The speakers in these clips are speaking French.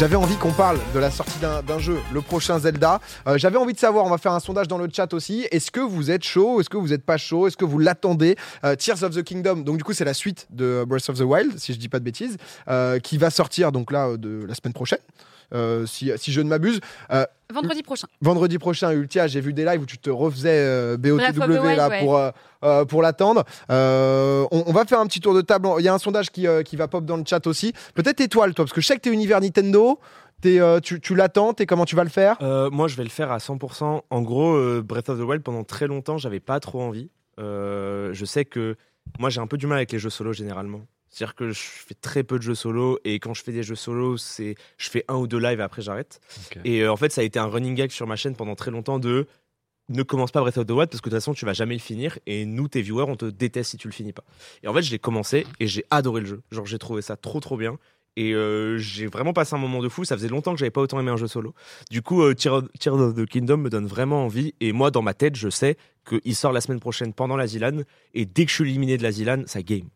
j'avais envie qu'on parle de la sortie d'un jeu, le prochain Zelda. Euh, j'avais envie de savoir, on va faire un sondage dans le chat aussi. Est-ce que vous êtes chaud Est-ce que vous n'êtes pas chaud Est-ce que vous l'attendez Euh, Tears of the Kingdom, donc du coup c'est la suite de Breath of the Wild, si je dis pas de bêtises, euh, qui va sortir donc là de la semaine prochaine. Euh, si, si je ne m'abuse. Euh, Vendredi prochain. vendredi prochain, Ultia, j'ai vu des lives où tu te refaisais euh, BOTW là, ouais. pour, euh, pour l'attendre. Euh, on, on va faire un petit tour de table. Il y a un sondage qui, euh, qui va pop dans le chat aussi. Peut-être étoile, toi, parce que je sais que t'es univers Nintendo. T'es, euh, tu, tu l'attends, t'es comment tu vas le faire? Euh, moi, je vais le faire à 100%. En gros, euh, Breath of the Wild, pendant très longtemps, j'avais pas trop envie. Euh, je sais que moi, j'ai un peu du mal avec les jeux solo généralement. C'est-à-dire que je fais très peu de jeux solo et quand je fais des jeux solo, c'est je fais un ou deux lives et après j'arrête. Et euh, en fait, ça a été un running gag sur ma chaîne pendant très longtemps de ne commence pas Breath of the Wild parce que de toute façon, tu vas jamais le finir et nous, tes viewers, on te déteste si tu le finis pas. Et en fait, je l'ai commencé et j'ai adoré le jeu. Genre, j'ai trouvé ça trop trop bien. Et euh, j'ai vraiment passé un moment de fou. Ça faisait longtemps que j'avais pas autant aimé un jeu solo. Du coup, euh, Tears of the Kingdom me donne vraiment envie. Et moi, dans ma tête, je sais qu'il sort la semaine prochaine pendant la Zilan. Et dès que je suis éliminé de la Zilan, ça game.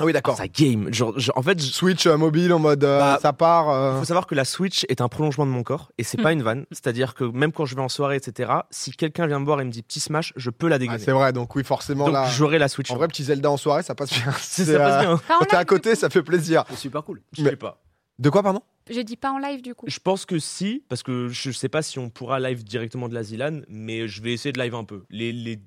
Ah oui, d'accord. Ça game. Genre, genre, en fait, je- Switch euh, mobile en mode euh, Bah, ça part. il euh, faut savoir que la Switch est un prolongement de mon corps et c'est pas une vanne. C'est-à-dire que même quand je vais en soirée, etc., si quelqu'un vient me voir et me dit petit smash, je peux la ah, dégainer. c'est vrai, donc oui, forcément Donc là. j'aurai la Switch. En vrai, petit Zelda en soirée, ça passe bien. C'est- C'est, ça passe euh, bien. Pas en Quand t'es à live, côté, ça fait plaisir. C'est super cool. Je Mais- sais pas. De quoi, pardon? J'ai dit pas en live du coup. Je pense que si, parce que je sais pas si on pourra live directement de la Zilan, mais je vais essayer de live un peu. Les, les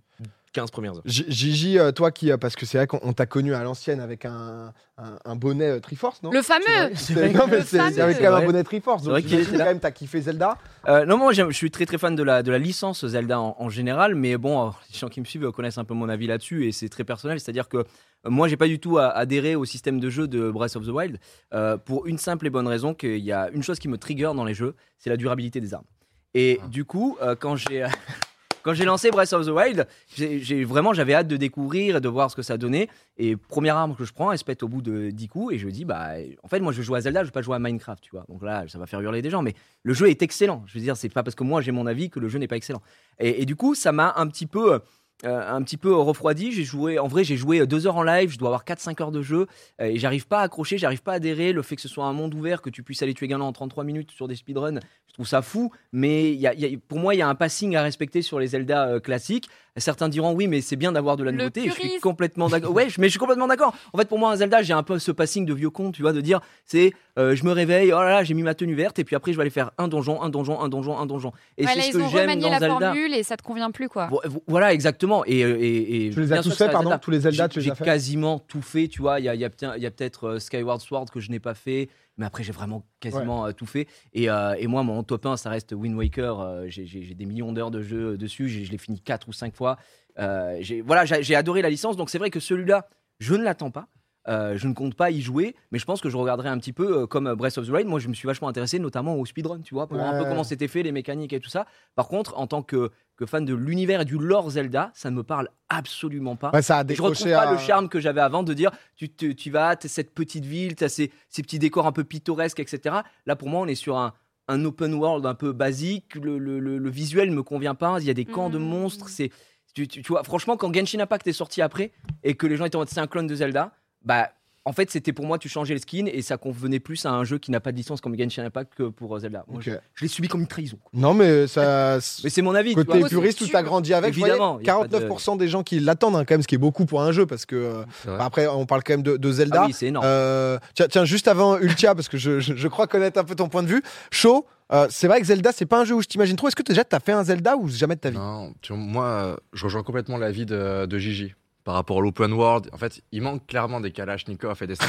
15 premières heures. Gigi, euh, toi qui, euh, parce que c'est vrai qu'on on t'a connu à l'ancienne avec un, un, un bonnet euh, Triforce, non? Le fameux C'est- non, mais Le c'est avec quand même un bonnet Triforce. C'est Donc vrai quand même, t'as kiffé Zelda. Euh, non, moi je suis très très fan de la, de la licence Zelda en, en général, mais bon, les gens qui me suivent connaissent un peu mon avis là-dessus et c'est très personnel. C'est-à-dire que moi j'ai pas du tout adhéré au système de jeu de Breath of the Wild euh, pour une simple et bonne raison qu'il y a une chose qui me trigger dans les jeux, c'est la durabilité des armes. Et Ah. du coup, euh, quand j'ai quand j'ai lancé Breath of the Wild, j'ai vraiment j'avais hâte de découvrir et de voir ce que ça donnait. Et première arme que je prends, elle se pète au bout de 10 coups et je dis bah en fait moi je jouer à Zelda, je veux pas jouer à Minecraft, tu vois. Donc là ça va faire hurler des gens, mais le jeu est excellent. Je veux dire c'est pas parce que moi j'ai mon avis que le jeu n'est pas excellent. Et, et du coup ça m'a un petit peu euh, un petit peu refroidi. J'ai joué, en vrai, j'ai joué deux heures en live. Je dois avoir 4-5 heures de jeu euh, et j'arrive pas à accrocher, j'arrive pas à adhérer. Le fait que ce soit un monde ouvert, que tu puisses aller tuer Ganon en 33 minutes sur des speedruns, je trouve ça fou. Mais pour moi, il y a un passing à respecter sur les Zelda euh, classiques. Certains diront oui, mais c'est bien d'avoir de la nouveauté. Je suis complètement d'accord. Ouais, mais je suis complètement d'accord. En fait, pour moi, un Zelda, j'ai un peu ce passing de vieux con, tu vois, de dire c'est euh, je me réveille, oh là là, j'ai mis ma tenue verte et puis après je vais aller faire un donjon, un donjon, un donjon, un donjon. Et Ouais, c'est là, ce ils que ont j'aime remanié dans la Zelda. formule et ça te convient plus quoi. Vo- vo- Voilà, exactement. Et, euh, et, et Tu les as tous que c'est fait, un pardon Zelda. Tous les Zelda, J'ai- tu les J'ai as quasiment tout fait, tu vois. Il y a, il y a peut-être il y a peut-être, euh, Skyward Sword que je n'ai pas fait, mais après j'ai vraiment quasiment euh, tout fait. Et, euh, et moi, mon top 1, ça reste Wind Waker. Euh, j'ai- des millions d'heures de jeu dessus. J'ai- Je l'ai fini 4 ou 5 fois. Voilà, j'ai adoré la licence. Donc c'est vrai que celui-là, je ne l'attends pas. Euh, je ne compte pas y jouer, mais je pense que je regarderai un petit peu euh, comme Breath of the Wild. Moi, je me suis vachement intéressé, notamment au speedrun, tu vois, pour voir un peu comment c'était fait, les mécaniques et tout ça. Par contre, en tant que, que fan de l'univers et du lore Zelda, ça ne me parle absolument pas. Ouais, ça a je retrouve décroché pas à- le charme que j'avais avant de dire tu, tu, tu vas, t'es cette petite ville, tu as ces, ces petits décors un peu pittoresques, etc. Là, pour moi, on est sur un, un open world un peu basique. Le, le, le- le visuel me convient pas. Il y a des camps de Mhm. monstres. C'est, tu, tu- tu vois, franchement, quand Genshin Impact est sorti après et que les gens étaient en mode c'est un clone de Zelda, bah. En fait, c'était pour moi, tu changeais le skin et ça convenait plus à un jeu qui n'a pas de licence comme Genshin Impact que pour euh, Zelda. Moi, je, je l'ai subi comme une trahison. Non, mais ça. Mais c'est mon avis. tu Côté vois. puriste, c'est tout a sûr. grandi avec. Évidemment, Vous y a voyez, pas de- 49% des gens qui l'attendent, hein, quand même, ce qui est beaucoup pour un jeu, parce que euh, C'est vrai. après, on parle quand même de, de Zelda. Ah oui, c'est énorme. Euh, tiens, tiens, juste avant Ultia, parce que je, je- je crois connaître un peu ton point de vue. Chaud, euh, c'est vrai que Zelda, c'est pas un jeu où je t'imagine trop. Est-ce que déjà t'as fait un Zelda ou jamais de ta vie? Non, tu vois, moi, euh, je rejoins complètement l'avis de, de Gigi. Par rapport à l'open world, en fait, il manque clairement des Kalachnikov et des.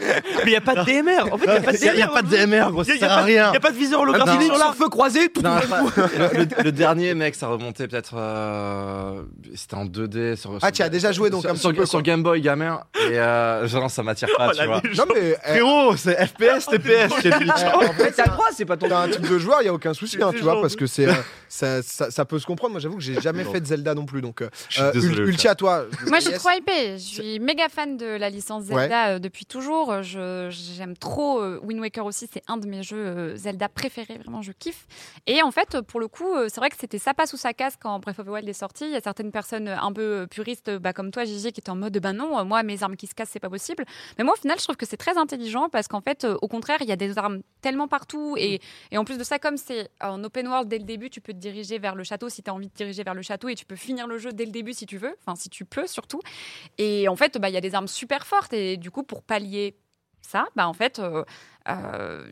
Mais il n'y a pas de DMR. En fait, il n'y a pas de Il n'y a, pas de DMR, gros, Y ça sert à rien. Il n'y a pas de viseur holographique sur l'arme. feu croisé, tout Non, pas- le, le- le dernier mec, ça remontait peut-être. euh, C'était en 2D. Sur, Ah, tu as déjà joué donc sur, un sur- peu, sur. Game Boy gamin. Et euh, genre, ça m'attire pas, Oh, tu vois. Non, mais. eh, Frérot, c'est FPS, TPS eh, en fait, T'as le droit, c'est pas ton T'as un type de joueur, il y a aucun souci, hein, tu vois, parce que c'est euh, ça, peut se comprendre. Moi, j'avoue que j'ai jamais fait de Zelda non plus, donc à toi. Moi, je suis trop hypée. Je suis méga fan de la licence Zelda euh, depuis toujours. J'aime trop euh, Wind Waker aussi. C'est un de mes jeux euh, Zelda préférés. Vraiment, je kiffe. Et en fait, pour le coup, c'est vrai que c'était ça passe ou ça casse quand Breath of the Wild est sorti. Il y a certaines personnes un peu puristes, bah, comme toi, Gigi, qui étaient en mode ben non, euh, moi, mes armes qui se cassent, c'est pas possible. Mais moi, au final, je trouve que c'est très intelligent parce qu'en fait, au contraire, il y a des armes tellement partout. Et, et en plus de ça, comme c'est en open world dès le début, tu peux te diriger vers le château si tu as envie de diriger vers le château et tu peux finir le jeu dès le début si tu veux. Enfin, si tu peux surtout. Et en fait, bah, il y a des armes super fortes. Et du coup, pour pallier ça, bah, en fait, euh, euh,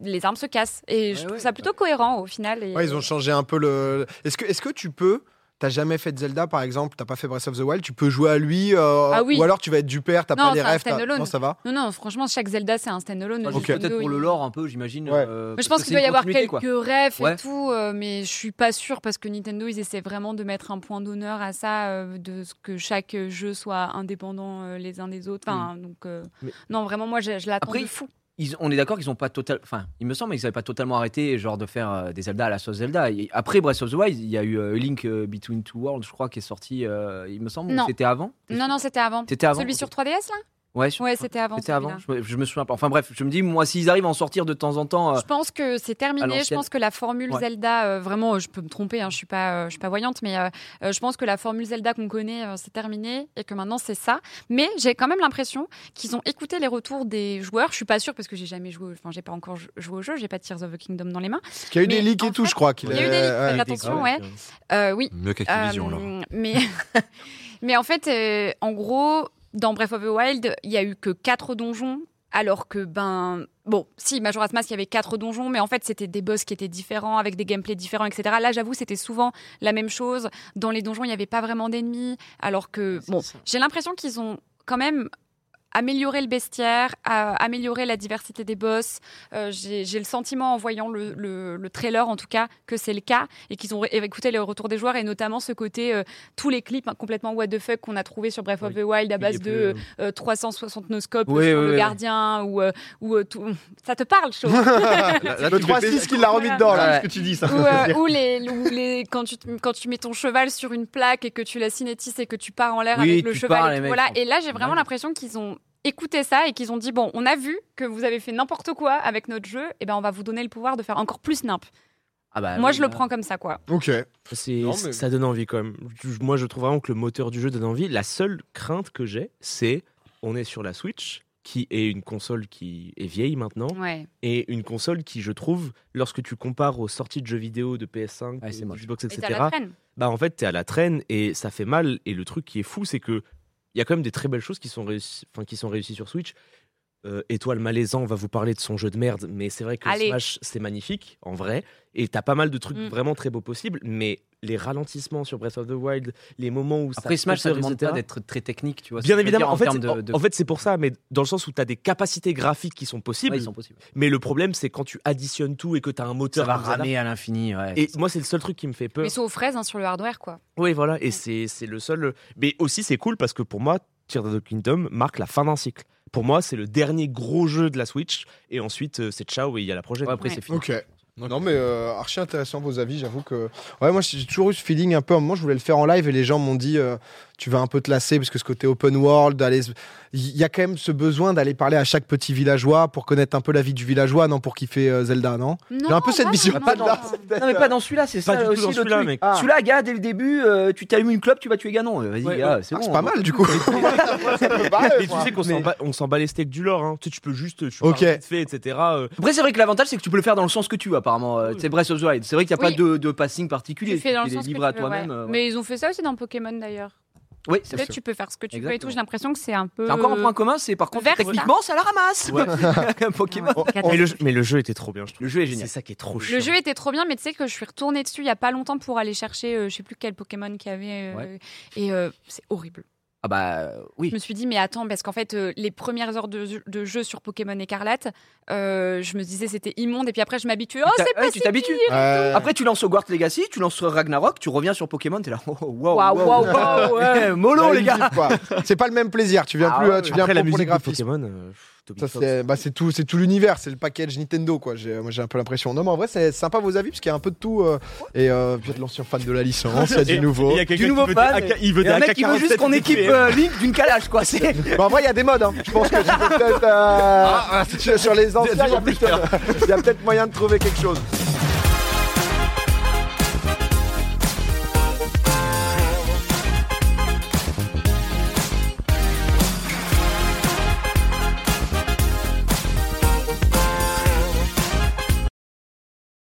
les armes se cassent. Et je trouve ouais. ça plutôt cohérent au final. Et... Ils ont changé un peu le. Est-ce que, est-ce que tu peux. T'as jamais fait de Zelda par exemple, t'as pas fait Breath of the Wild, tu peux jouer à lui, euh, Ah oui. ou alors tu vas être du père, t'as pas les rêves. Non, ça va. Non, non, franchement, chaque Zelda, c'est un standalone. Juste jeu Peut-être pour le lore un peu, j'imagine. Ouais. euh, je pense qu'il doit y avoir quelques quoi. rêves Ouais. et tout, euh, mais je suis pas sûre parce que Nintendo, ils essaient vraiment de mettre un point d'honneur à ça, euh, de ce que chaque jeu soit indépendant euh, les uns des autres. Enfin, donc, euh, Mais- non, vraiment, moi, je, je l'attends de fou. Ils- on est d'accord qu'ils ont pas total. Enfin, il me semble qu'ils n'avaient pas totalement arrêté genre de faire euh, des Zelda à la sauce Zelda. Et après Breath of the Wild, il y a eu euh, Link euh, Between Two Worlds, je crois, qui est sorti. euh, il me semble. ou Non. C'était avant? Non, non, c'était avant. C'était avant. Celui sur 3DS, là? Ouais, Ouais, c'était avant. C'était avant. Je me, je me souviens pas. Enfin bref, je me dis moi s'ils arrivent à en sortir de temps en temps. euh, Je pense que c'est terminé. Je pense que la formule Ouais. Zelda, euh, vraiment, euh, je peux me tromper, hein, je suis pas, euh, je suis pas voyante, mais je pense que la formule Zelda qu'on connaît, euh, c'est terminé et que maintenant c'est ça. Mais j'ai quand même l'impression qu'ils ont écouté les retours des joueurs. Je suis pas sûre parce que j'ai jamais joué, enfin, j'ai pas encore jou- joué au jeu, j'ai pas Tears of the Kingdom dans les mains. Parce qu'il y a eu des leaks et tout, fait, je crois. qu'il il y a eu des leaks, ouais. attention, ouais. Euh, oui, Mieux qu'Activision, alors. Mais, mais en fait, euh, en gros, dans Breath of the Wild, il y a eu que quatre donjons, alors que, ben. Bon, si, Majora's Mask, il y avait quatre donjons, mais en fait, c'était des boss qui étaient différents, avec des gameplays différents, etc. Là, j'avoue, c'était souvent la même chose. Dans les donjons, il n'y avait pas vraiment d'ennemis, alors que. Bon, j'ai l'impression qu'ils ont quand même amélioré le bestiaire, à- amélioré la diversité des boss. Euh, J'ai j'ai le sentiment, en voyant le, le- le trailer en tout cas, que c'est le cas et qu'ils ont écouté les retours des joueurs et notamment ce côté, euh, tous les clips hein, complètement what the fuck qu'on a trouvé sur Breath of the Wild à base de plus- euh, 360 noscopes Oui, sur oui, le oui. gardien ou, euh, ou euh, tout. Ça te parle, chaud? Le 3-6 qu'il l'a remis dedans, là. Ouais. ce que tu dis, ça. ou, euh, ou les, ou les- quand, tu, quand tu mets ton cheval sur une plaque et que tu la cinétises et que tu pars en l'air Oui, avec le cheval. et tout, mecs, voilà. Et là, j'ai vraiment Ouais. l'impression qu'ils ont écouté ça et qu'ils ont dit bon, on a vu que vous avez fait n'importe quoi avec notre jeu, et ben on va vous donner le pouvoir de faire encore plus nimp. Ah bah, Moi, oui, je le prends comme ça, quoi. Ok. C'est, Non, mais- Ça donne envie quand même. Moi, je trouve vraiment que le moteur du jeu donne envie. La seule crainte que j'ai, c'est on est sur la Switch, qui est une console qui est vieille maintenant, Ouais. et une console qui, je trouve, lorsque tu compares aux sorties de jeux vidéo de PS5, Ouais, c'est de moche. Xbox, etc., la traîne. bah en fait, t'es à la traîne et ça fait mal. Et le truc qui est fou, c'est que il y a quand même des très belles choses qui sont réussies, qui sont réussies sur Switch. Euh, Étoile Malaisant, on va vous parler de son jeu de merde, mais c'est vrai que Allez. Smash, c'est magnifique, en vrai. Et t'as pas mal de trucs Mm. vraiment très beaux possibles, mais les ralentissements sur Breath of the Wild, les moments où Après ça Smash, ça demande etc. pas d'être très technique, tu vois. Bien évidemment, en fait, de- en- de- en fait, c'est pour ça, mais dans le sens où tu as des capacités graphiques qui sont possibles, Ouais, ils sont possibles. mais le problème, c'est quand tu additionnes tout et que tu as un Ça moteur. va comme Zelda. ramer à l'infini. ouais. Et moi, c'est le seul truc qui me fait peur. Mais ils sont aux fraises hein, sur le hardware, quoi. Oui, voilà, et c'est c'est le seul. Mais aussi, c'est cool parce que pour moi, Tears of the Kingdom marque la fin d'un cycle. Pour moi, c'est le dernier gros jeu de la Switch, et ensuite, euh, c'est ciao et il y a la prochaine. Ouais, après, Ouais. c'est fini. Ok. Non mais euh, archi intéressant vos avis, j'avoue que ouais moi j'ai toujours eu ce feeling un peu à un moment je voulais le faire en live et les gens m'ont dit euh, tu vas un peu te lasser parce que ce côté open world d'aller il y a quand même ce besoin d'aller parler à chaque petit villageois pour connaître un peu la vie du villageois non pour kiffer euh, Zelda non? Non, J'ai un peu cette vision non, pas non, là. non. Non mais pas dans celui-là, c'est Pas ça du tout aussi dans le celui-là, truc. mec. Ah. Celui-là, gars, dès le début, euh, tu t'allumes une clope, tu vas tuer Ganon. Euh, Vas-y, Ouais, gars, ouais. c'est Ah, bon. c'est pas mal du coup Mais tu sais qu'on mais- s'en bat, on s'en bat les steaks du lore, hein. tu, sais, tu peux juste, tu Ok. fait, etc. euh, Après, c'est vrai que l'avantage, c'est que tu peux le faire dans le sens que tu veux, apparemment. Euh. C'est Breath of the Wild. C'est vrai qu'il n'y a pas de, passing particulier. Tu fais dans le es sens que libre à tu veux. Mais ils ont fait ça aussi dans Pokémon d'ailleurs. Oui, c'est Peut-être sûr. tu peux faire ce que tu veux et tout. J'ai l'impression que c'est un peu. C'est encore un point commun, c'est par contre, techniquement, ça la ramasse. Pokémon. Oh, oh, mais, le, jeu- mais le jeu était trop bien, je trouve. Le jeu est génial. C'est ça qui est trop chiant. Le jeu était trop bien, mais tu sais que je suis retournée dessus il y a pas longtemps pour aller chercher, euh, je sais plus quel Pokémon qu'il y avait, euh, Ouais. et euh, c'est horrible. Ah bah euh, oui. Je me suis dit, mais attends, parce qu'en fait, euh, les premières heures de, jeu- de jeu sur Pokémon Écarlate, euh, je me disais c'était immonde, et puis après je m'habituais. Oh, c'est pas ouais, si tu t'habitues. Après, tu lances Hogwarts Legacy, tu lances Ragnarok, tu reviens sur Pokémon, t'es là. Oh, wow, Waouh, wow, waouh, wow. waouh, ouais. Mollo, Ouais, les gars. C'est pas le même plaisir. Tu viens Ah plus, ouais, tu viens Après, pour la pour les musique de graphismes. Pokémon, euh, Toby Ça, c'est bah, c'est tout, c'est tout l'univers, c'est le package Nintendo quoi. J'ai, moi j'ai un peu l'impression. Non mais en vrai c'est sympa vos avis parce qu'il y a un peu de tout euh, et euh, puis il y a de l'ancien fan de la licence, il y a du nouveau. Il y a quelqu'un Du nouveau qui veut fan, il veut Et un mec qui veut juste AK-47 qu'on équipe euh, Link d'une calage, quoi. C'est Bah, en vrai il y a des modes. Hein. Je pense que peut-être euh, sur, sur les anciens il y a peut-être moyen de trouver quelque chose.